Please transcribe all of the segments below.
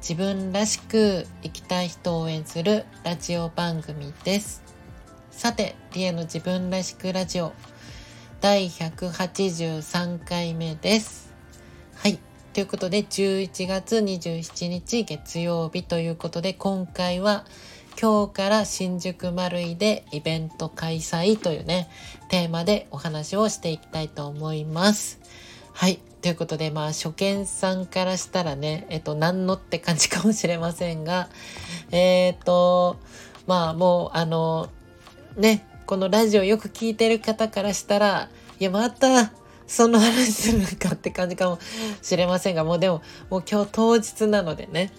自分らしく生きたい人を応援するラジオ番組ですさてリエの自分らしくラジオ第183回目です。はい。ということで、11月27日月曜日ということで、今回は今日から新宿マルイでイベント開催というね、テーマでお話をしていきたいと思います。はい。ということで、まあ、初見さんからしたらね、えっと、何のって感じかもしれませんが、え、っと、まあ、もう、あの、ね、このラジオよく聞いてる方からしたら、いや、また、その話するかって感じかもしれませんが、もうでも、もう今日当日なのでね。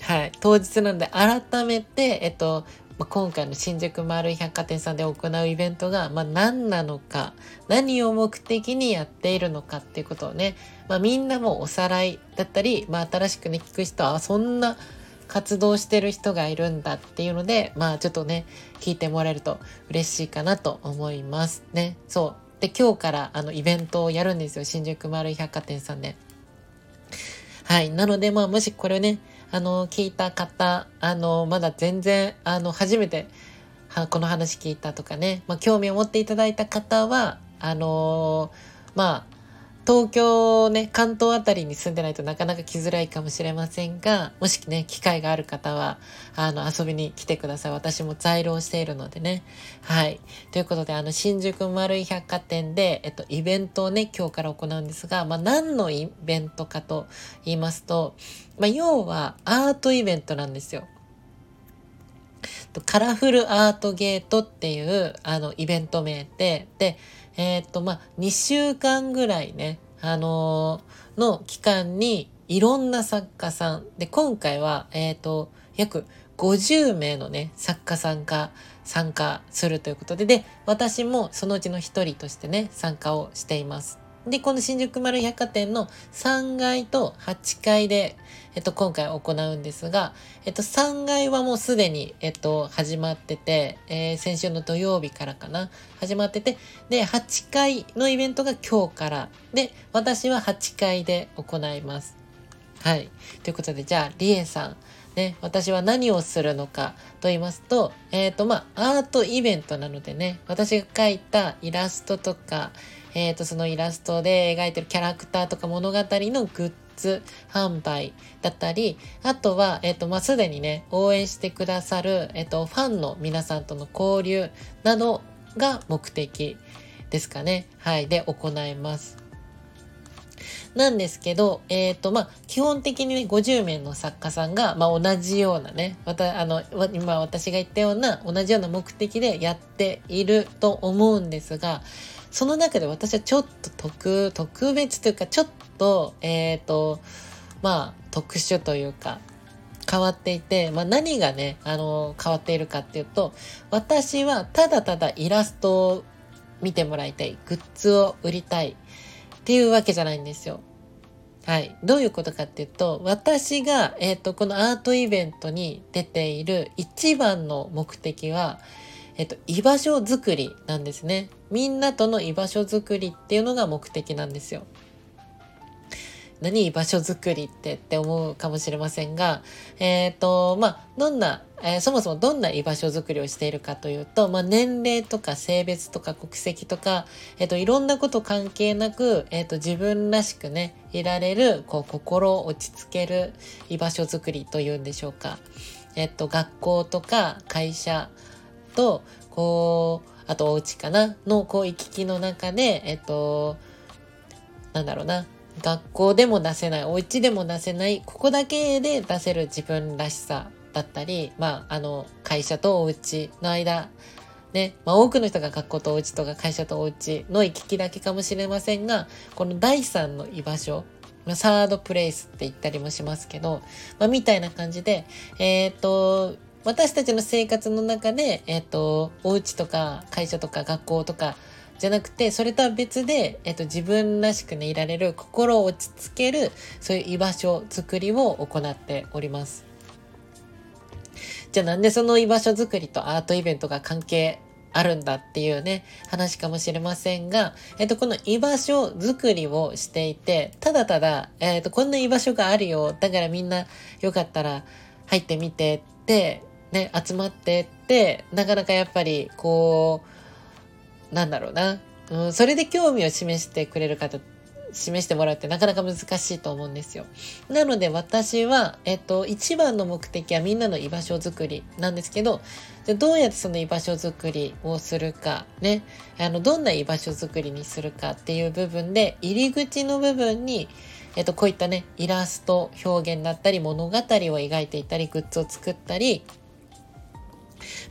はい。当日なので、改めて、えっと、まあ、今回の新宿丸い百貨店さんで行うイベントが、まあ、何なのか、何を目的にやっているのかっていうことをね、まあ、みんなもおさらいだったり、まあ、新しくね、聞く人は、そんな活動してる人がいるんだっていうので、まあちょっとね、聞いてもらえると嬉しいかなと思いますね。そう。で、今日からあのイベントをやるんですよ。新宿丸い百貨店さんで。はい。なので、まあもしこれをね、あの、聞いた方、あの、まだ全然、あの、初めて、はこの話聞いたとかね、まあ興味を持っていただいた方は、あのまあ、東京ね、関東あたりに住んでないとなかなか来づらいかもしれませんが、もしね、機会がある方は、あの、遊びに来てください。私も在労しているのでね。はい。ということで、あの、新宿丸井百貨店で、えっと、イベントをね、今日から行うんですが、まあ、何のイベントかと言いますと、まあ、要は、アートイベントなんですよ。カラフルアートゲートっていう、あの、イベント名で、で、えっ、と、まあ、2週間ぐらいね、あのー、の期間にいろんな作家さん、で、今回は、えっ、と、約50名のね、作家さんが参加するということで、で、私もそのうちの一人としてね、参加をしています。で、この新宿丸百貨店の3階と8階で、えっと、今回行うんですが、えっと、3階はもうすでに、えっと、始まってて、えー、先週の土曜日からかな、始まってて、で、8階のイベントが今日から、で、私は8階で行います。はい。ということで、じゃあ、りえさん、ね、私は何をするのかと言いますと、えっ、と、まあ、アートイベントなのでね、私が描いたイラストとか、えっ、ー、と、そのイラストで描いてるキャラクターとか物語のグッズ販売だったり、あとは、えっ、と、まあ、すでにね、応援してくださる、えっ、と、ファンの皆さんとの交流などが目的ですかね。はい。で、行います。なんですけど、えっ、と、まあ、基本的にね、50名の作家さんが、まあ、同じようなね、また、あの、今私が言ったような、同じような目的でやっていると思うんですが、その中で私はちょっと特、特別というか、ちょっと、えっ、ー、と、まあ、特殊というか、変わっていて、まあ、何がね、あの、変わっているかっていうと、私はただただイラストを見てもらいたい、グッズを売りたいっていうわけじゃないんですよ。はい。どういうことかっていうと、私が、えっ、ー、と、このアートイベントに出ている一番の目的は、えっ、と、居場所づくりなんですね。みんなとの居場所づくりっていうのが目的なんですよ。何居場所づくりってって思うかもしれませんが、えっ、ー、と、まあ、どんな、えー、そもそもどんな居場所づくりをしているかというと、まあ、年齢とか性別とか国籍とか、えっ、ー、と、いろんなこと関係なく、えっ、と、自分らしくね、いられる、こう、心を落ち着ける居場所づくりというんでしょうか。えっと、学校とか会社と、こう、あとお家かなの、こう、行き来の中で、えっと、なんだろうな、学校でも出せない、お家でも出せない、ここだけで出せる自分らしさだったり、まあ、あの、会社とお家の間、ね、まあ、多くの人が学校とお家とか会社とお家の行き来だけかもしれませんが、この第三の居場所、サードプレイスって言ったりもしますけど、まあ、みたいな感じで、えっ、ー、と、私たちの生活の中で、えっ、と、お家とか会社とか学校とかじゃなくて、それとは別で、えっ、と、自分らしくね、いられる、心を落ち着ける、そういう居場所づくりを行っております。じゃあなんでその居場所づくりとアートイベントが関係あるんだっていうね、話かもしれませんが、えっと、この居場所づくりをしていて、ただただ、えっと、こんな居場所があるよ。だからみんなよかったら入ってみてって、ね、集まってって、なかなかやっぱり、こう、なんだろうな。うん、それで興味を示してくれる方示してもらうってなかなか難しいと思うんですよ。なので私は、えっと、一番の目的はみんなの居場所づくりなんですけど、じゃどうやってその居場所づくりをするか、ね、あの、どんな居場所づくりにするかっていう部分で、入り口の部分に、えっと、こういったね、イラスト表現だったり、物語を描いていたり、グッズを作ったり、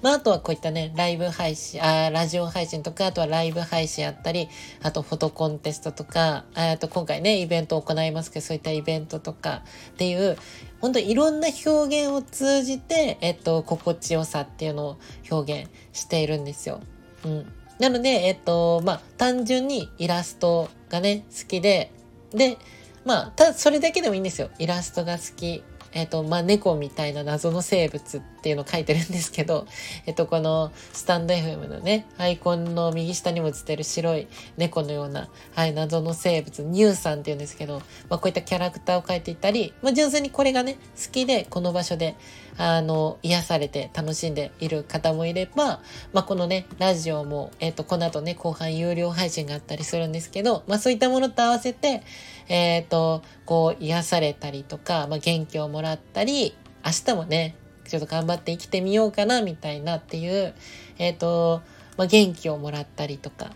まあ、あとはこういったね、ライブ配信、あラジオ配信とか、あとはライブ配信あったり、あとフォトコンテストとか、あと今回ね、イベントを行いますけど、そういったイベントとかっていう、本当いろんな表現を通じて、えっと、心地よさっていうのを表現しているんですよ。うん。なので、えっと、まあ、単純にイラストがね、好きで、で、まあ、た、それだけでもいいんですよ。イラストが好き。えっ、と、まあ、猫みたいな謎の生物っていうのを書いてるんですけど、えっと、このスタンド FM のね、アイコンの右下にも映ってる白い猫のような、はい、謎の生物、ニューさんって言うんですけど、まあ、こういったキャラクターを描いていたり、まあ、純粋にこれがね、好きで、この場所で、あの、癒されて楽しんでいる方もいれば、まあ、このね、ラジオも、えっと、この後ね、後半有料配信があったりするんですけど、まあ、そういったものと合わせて、えっ、と、こう、癒されたりとか、まあ、元気をもらったり、明日もね、ちょっと頑張って生きてみようかな、みたいなっていう、えっ、と、まあ、元気をもらったりとか、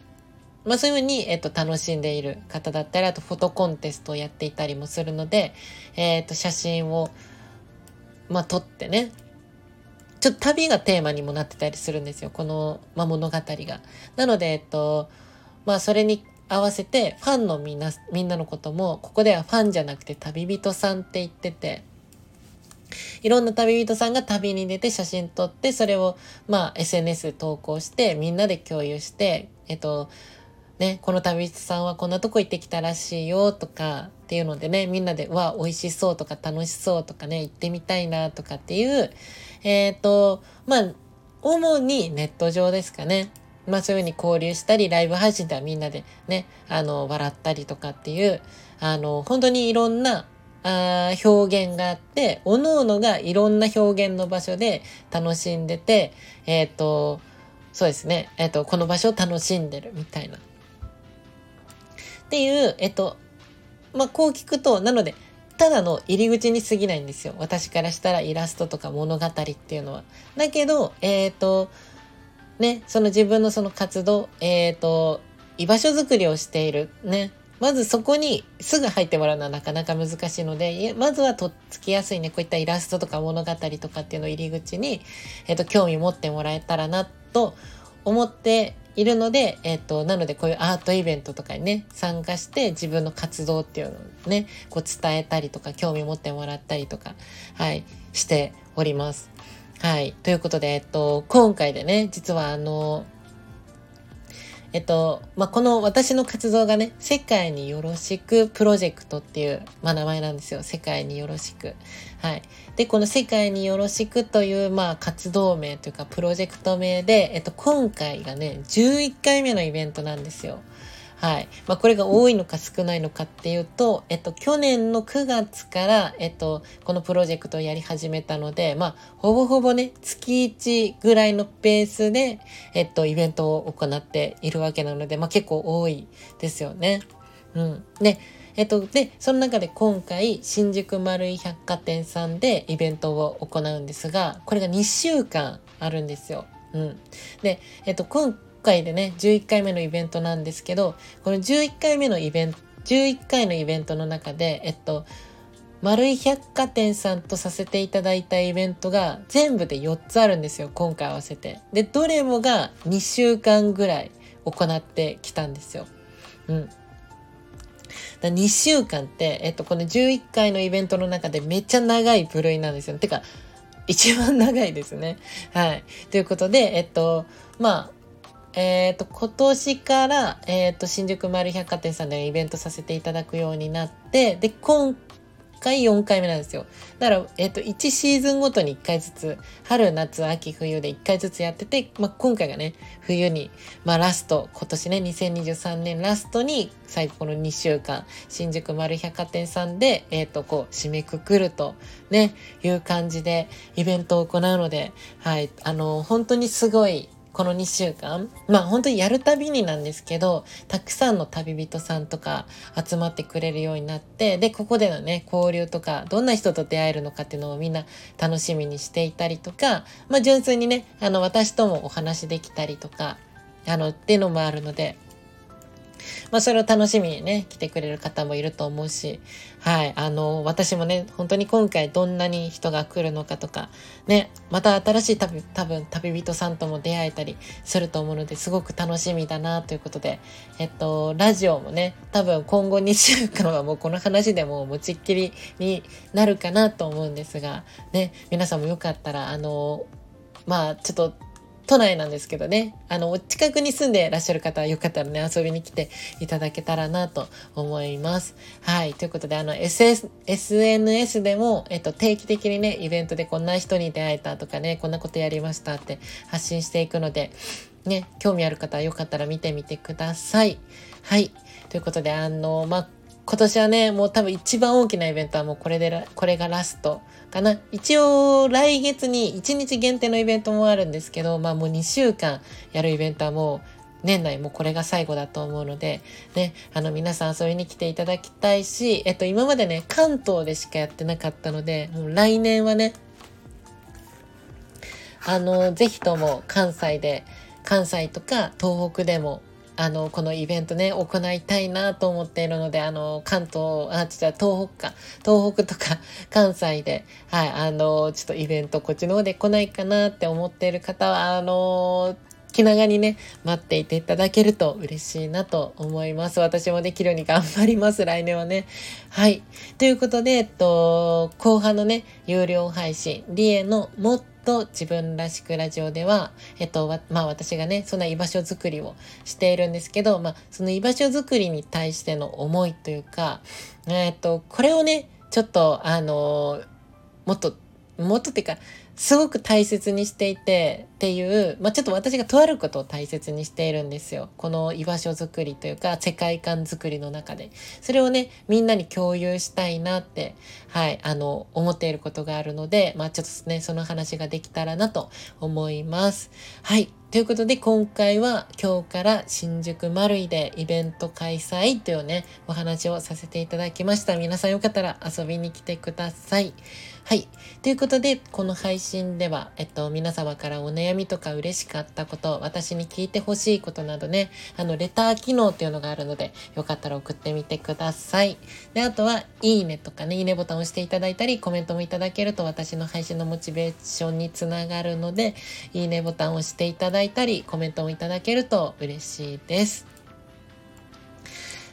まあそういうふうに、えっと、楽しんでいる方だったり、あとフォトコンテストをやっていたりもするので、えっと、写真を、まあ撮ってね、ちょっと旅がテーマにもなってたりするんですよ、この、まあ、物語が。なので、えっと、まあそれに合わせてファンのみんな、みんなのことも、ここではファンじゃなくて旅人さんって言ってて、いろんな旅人さんが旅に出て写真撮って、それを、まあ、SNS 投稿して、みんなで共有して、えっと、ね、この旅人さんはこんなとこ行ってきたらしいよとかっていうのでね、みんなで、わ、美味しそうとか楽しそうとかね、行ってみたいなとかっていう、えっ、と、まあ、主にネット上ですかね。まあそういうふうに交流したり、ライブ配信ではみんなでね、あの、笑ったりとかっていう、あの、本当にいろんなあ表現があって、各々がいろんな表現の場所で楽しんでて、えっ、ー、と、そうですね、えっ、ー、と、この場所を楽しんでるみたいな。っていう、えっ、ー、と、まあ、こう聞くと、なので、ただの入り口に過ぎないんですよ。私からしたらイラストとか物語っていうのは。だけど、えっ、と、ね、その自分のその活動、えっ、ー、と、居場所づくりをしている。ね。まずそこにすぐ入ってもらうのはなかなか難しいので、まずはとっつきやすいね、こういったイラストとか物語とかっていうのを入り口に、えっ、ー、と、興味持ってもらえたらなと思っているので、えっ、ー、と、なのでこういうアートイベントとかにね、参加して自分の活動っていうのをね、こう伝えたりとか、興味持ってもらったりとか、はい、しております。はい。ということで、えっと、今回でね、実はあの、えっと、まあ、この私の活動がね、世界によろしくプロジェクトっていう、まあ、名前なんですよ。世界によろしく。はい。で、この世界によろしくという、まあ、活動名というか、プロジェクト名で、えっと、今回がね、11回目のイベントなんですよ。はい。まあ、これが多いのか少ないのかっていうと、えっと、去年の9月から、えっと、このプロジェクトをやり始めたので、まあ、ほぼほぼね、月1ぐらいのペースで、えっと、イベントを行っているわけなので、まあ、結構多いですよね。うん。で、えっと、で、その中で今回、新宿丸井百貨店さんでイベントを行うんですが、これが2週間あるんですよ。うん。で、えっと、今回でね、11回目のイベントなんですけど、この11回目のイベント、11回のイベントの中で、えっと、丸井百貨店さんとさせていただいたイベントが全部で4つあるんですよ、今回合わせて。で、どれもが2週間ぐらい行ってきたんですよ。うん。だ2週間って、えっと、この11回のイベントの中でめっちゃ長い部類なんですよ。てか、一番長いですね。はい。ということで、えっと、まあ、えっ、ー、と、今年から、えっ、ー、と、新宿丸百貨店さんでイベントさせていただくようになって、で、今回4回目なんですよ。だから、えっ、ー、と、1シーズンごとに1回ずつ、春、夏、秋、冬で1回ずつやってて、まあ、今回がね、冬に、まあ、ラスト、今年ね、2023年ラストに、最後この2週間、新宿丸百貨店さんで、えっ、ー、と、こう、締めくくると、ね、いう感じで、イベントを行うので、はい、あの、本当にすごい、この2週間、まあ本当にやるたびになんですけど、たくさんの旅人さんとか集まってくれるようになって、で、ここでのね、交流とか、どんな人と出会えるのかっていうのをみんな楽しみにしていたりとか、まあ純粋にね、あの、私ともお話できたりとか、あの、っていうのもあるので、まあ、それを楽しみにね、来てくれる方もいると思うし、はい、あの、私もね、本当に今回どんなに人が来るのかとか、ね、また新しい旅、多分旅人さんとも出会えたりすると思うので、すごく楽しみだなということで、えっと、ラジオもね、多分今後2週間はもうこの話でも持ちっきりになるかなと思うんですが、ね、皆さんもよかったら、あの、まあ、ちょっと都内なんですけどね、あの、お近くに住んでいらっしゃる方はよかったらね、遊びに来ていただけたらなと思います。はい。ということで、あの、SS、SNS でも、えっと、定期的にね、イベントでこんな人に出会えたとかね、こんなことやりましたって発信していくので、ね、興味ある方はよかったら見てみてください。はい。ということで、あの、まあ、今年はね、もう多分一番大きなイベントはもうこれで、これがラストかな。一応来月に1日限定のイベントもあるんですけど、まあもう2週間やるイベントはもう年内もこれが最後だと思うので、ね、あの皆さん遊びに来ていただきたいし、えっと今までね、関東でしかやってなかったので、もう来年はね、あの、ぜひとも関西で、関西とか東北でもあの、このイベントね、行いたいなと思っているので、あの、関東、あ、ちょっと東北か、東北とか関西で、はい、あの、ちょっとイベントこっちの方で来ないかなって思っている方は、あの、気長にね、待っていていただけると嬉しいなと思います。私もできるように頑張ります、来年はね。はい。ということで、えっと、後半のね、有料配信、リエのもっと自分らしくラジオでは、えっと、まあ私がね、そんな居場所づくりをしているんですけど、まあその居場所づくりに対しての思いというか、えっと、これをね、ちょっと、あの、もっと、もっとっていうか、すごく大切にしていてっていう、まあ、ちょっと私がとあることを大切にしているんですよ。この居場所づくりというか世界観づくりの中で。それをね、みんなに共有したいなって、はい、あの、思っていることがあるので、まあちょっとね、その話ができたらなと思います。はい。ということで今回は今日から新宿マルイでイベント開催というね、お話をさせていただきました。皆さんよかったら遊びに来てください。はい。ということで、この配信では、えっと、皆様からお悩みとか嬉しかったこと、私に聞いてほしいことなどね、あの、レター機能っていうのがあるので、よかったら送ってみてください。で、あとは、いいねとかね、いいねボタンを押していただいたり、コメントもいただけると私の配信のモチベーションにつながるので、いいねボタンを押していただいたり、コメントもいただけると嬉しいです。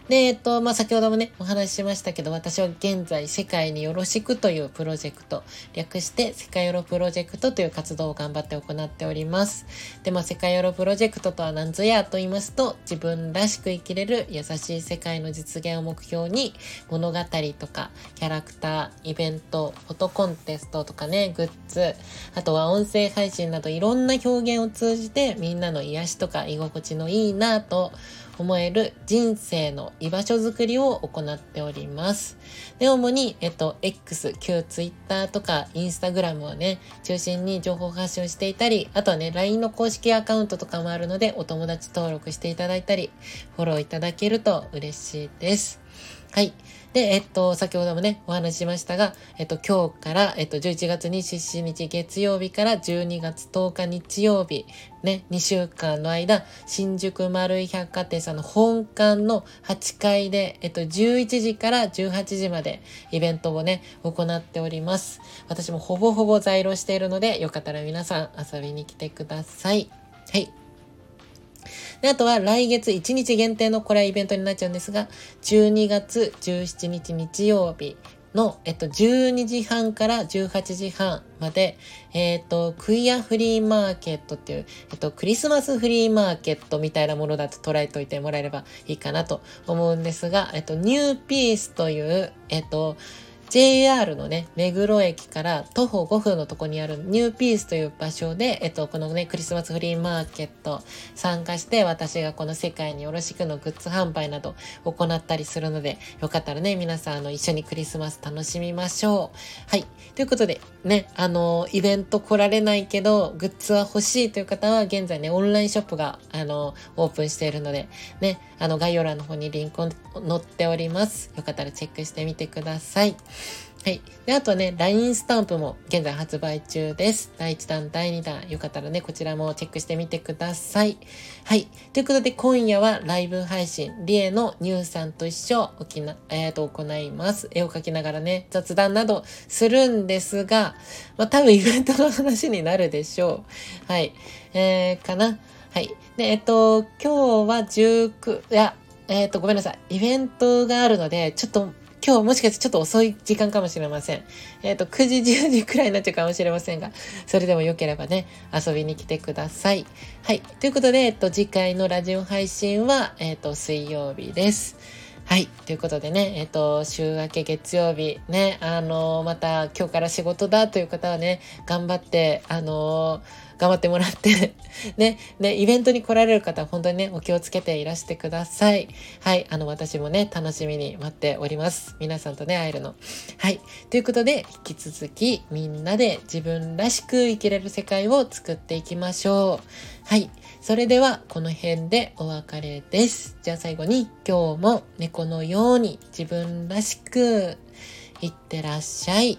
で、えっと、まあ、先ほどもね、お話ししましたけど、私は現在、世界によろしくというプロジェクト、略して、世界よろプロジェクトという活動を頑張って行っております。で、まあ、世界よろプロジェクトとは何ぞやと言いますと、自分らしく生きれる優しい世界の実現を目標に、物語とか、キャラクター、イベント、フォトコンテストとかね、グッズ、あとは音声配信などいろんな表現を通じて、みんなの癒しとか居心地のいいなと、思える人生の居場所づくりを行っております。で、主に、えっと、X、旧 Twitter とか Instagram をね、中心に情報発信をしていたり、あとはね、LINE の公式アカウントとかもあるので、お友達登録していただいたり、フォローいただけると嬉しいです。はい。で、えっと、先ほどもね、お話ししましたが、えっと、今日から、えっと、11月27日月曜日から12月10日日曜日、ね、2週間の間、新宿丸井百貨店さんの本館の8階で、えっと、11時から18時までイベントをね、行っております。私もほぼほぼ在庫しているので、よかったら皆さん遊びに来てください。はい。で、あとは来月1日限定のこれはイベントになっちゃうんですが、12月17日日曜日の、えっと、12時半から18時半まで、えっと、クイアフリーマーケットっていう、えっと、クリスマスフリーマーケットみたいなものだと捉えておいてもらえればいいかなと思うんですが、えっと、ニューピースという、えっと、JR のね、目黒駅から徒歩5分のとこにあるニューピースという場所で、えっと、このね、クリスマスフリーマーケット参加して、私がこの世界によろしくのグッズ販売など行ったりするので、よかったらね、皆さん、あの、一緒にクリスマス楽しみましょう。はい。ということで、ね、あの、イベント来られないけど、グッズは欲しいという方は、現在ね、オンラインショップが、あの、オープンしているので、ね、あの、概要欄の方にリンクを載っております。よかったらチェックしてみてください。はい。で、あとね、LINE スタンプも現在発売中です。第1弾、第2弾。よかったらね、こちらもチェックしてみてください。はい。ということで、今夜はライブ配信、リエのニューさんと一緒、おきな、えっ、ー、と、行います。絵を描きながらね、雑談などするんですが、まあ、多分イベントの話になるでしょう。はい。えー、かな。はい。で、えっ、ー、と、今日は19、いや、えっ、ー、と、ごめんなさい。イベントがあるので、ちょっと今日もしかしてちょっと遅い時間かもしれません。えっ、ー、と、9時、10時くらいになっちゃうかもしれませんが、それでも良ければね、遊びに来てください。はい。ということで、えっと、次回のラジオ配信は、えっと、水曜日です。はい。ということでね、えっ、と、週明け月曜日、ね、あのまた今日から仕事だという方はね、頑張って、あの頑張ってもらって ね、ね、イベントに来られる方は本当にね、お気をつけていらしてください。はい、あの、私もね、楽しみに待っております。皆さんとね、会えるの。はい。ということで、引き続き、みんなで自分らしく生きれる世界を作っていきましょう。はい。それでは、この辺でお別れです。じゃあ最後に、今日も猫のように自分らしく、いってらっしゃい。